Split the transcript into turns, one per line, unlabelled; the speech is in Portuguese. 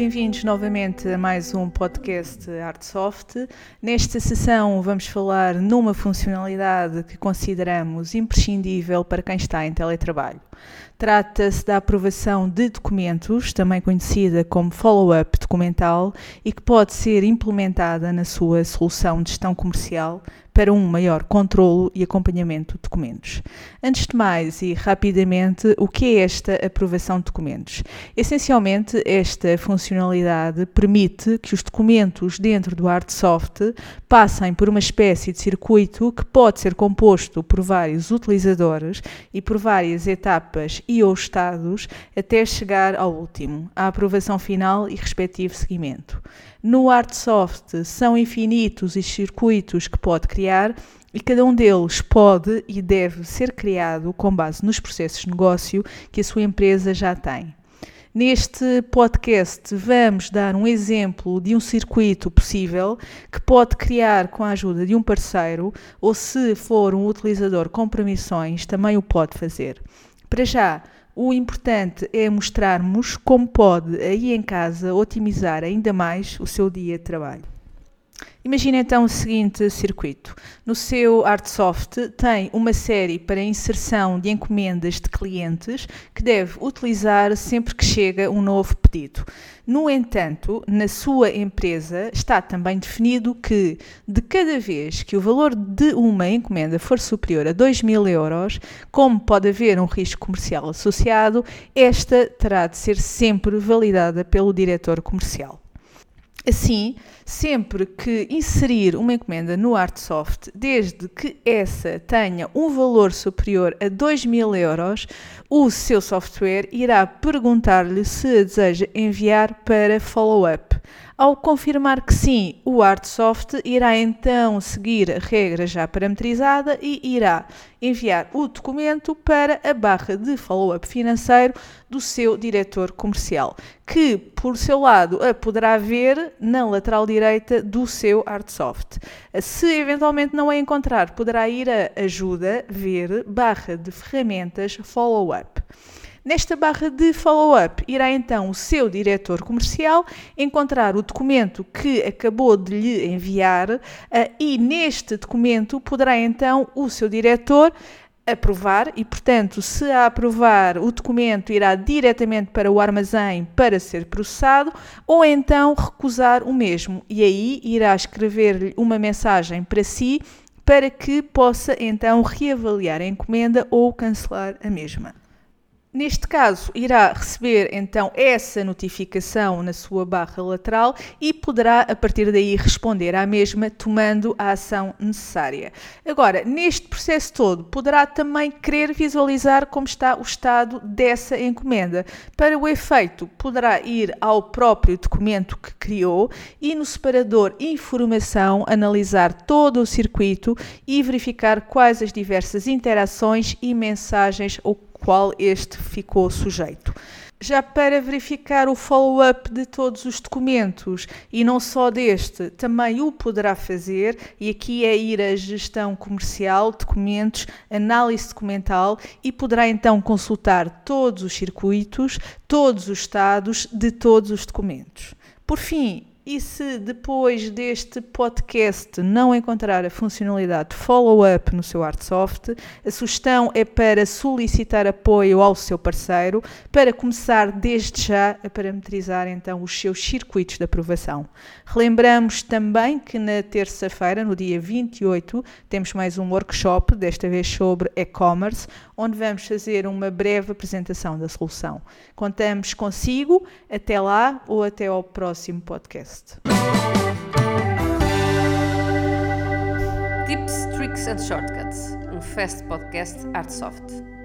bem-vindos novamente a mais um podcast Artsoft. Nesta sessão vamos falar numa funcionalidade que consideramos imprescindível para quem está em teletrabalho. Trata-se da aprovação de documentos, também conhecida como follow-up documental, e que pode ser implementada na sua solução de gestão comercial para um maior controlo e acompanhamento de documentos. Antes de mais e rapidamente, o que é esta aprovação de documentos? Essencialmente, esta funcionalidade permite que os documentos dentro do ArtSoft passem por uma espécie de circuito que pode ser composto por vários utilizadores e por várias etapas e ou estados até chegar ao último, a aprovação final e respectivo seguimento. No ArtSoft são infinitos os circuitos que pode criar e cada um deles pode e deve ser criado com base nos processos de negócio que a sua empresa já tem. Neste podcast, vamos dar um exemplo de um circuito possível que pode criar com a ajuda de um parceiro ou, se for um utilizador com permissões, também o pode fazer. Para já, o importante é mostrarmos como pode, aí em casa, otimizar ainda mais o seu dia de trabalho. Imagina então o seguinte circuito. No seu ArtSoft tem uma série para inserção de encomendas de clientes que deve utilizar sempre que chega um novo pedido. No entanto, na sua empresa está também definido que de cada vez que o valor de uma encomenda for superior a 2 mil euros, como pode haver um risco comercial associado, esta terá de ser sempre validada pelo diretor comercial. Assim, sempre que inserir uma encomenda no ArtSoft, desde que essa tenha um valor superior a 2 mil euros, o seu software irá perguntar-lhe se a deseja enviar para follow-up. Ao confirmar que sim, o ArtSoft irá então seguir a regra já parametrizada e irá enviar o documento para a barra de follow-up financeiro do seu diretor comercial, que por seu lado a poderá ver na lateral direita do seu ArtSoft. Se eventualmente não a encontrar, poderá ir a ajuda, ver, barra de ferramentas, follow-up. Nesta barra de follow-up, irá então o seu diretor comercial encontrar o documento que acabou de lhe enviar uh, e neste documento poderá então o seu diretor aprovar e, portanto, se a aprovar, o documento irá diretamente para o armazém para ser processado ou então recusar o mesmo e aí irá escrever-lhe uma mensagem para si para que possa então reavaliar a encomenda ou cancelar a mesma. Neste caso, irá receber então essa notificação na sua barra lateral e poderá a partir daí responder à mesma tomando a ação necessária. Agora, neste processo todo, poderá também querer visualizar como está o estado dessa encomenda. Para o efeito, poderá ir ao próprio documento que criou e no separador Informação analisar todo o circuito e verificar quais as diversas interações e mensagens ou qual este ficou sujeito. Já para verificar o follow-up de todos os documentos e não só deste, também o poderá fazer, e aqui é ir à gestão comercial, documentos, análise documental e poderá então consultar todos os circuitos, todos os estados de todos os documentos. Por fim, e se depois deste podcast não encontrar a funcionalidade follow-up no seu ArtSoft, a sugestão é para solicitar apoio ao seu parceiro para começar desde já a parametrizar então os seus circuitos de aprovação. Relembramos também que na terça-feira, no dia 28, temos mais um workshop, desta vez sobre e-commerce, onde vamos fazer uma breve apresentação da solução. Contamos consigo, até lá ou até ao próximo podcast.
Tips, Tricks and Shortcuts, um fast podcast Artsoft.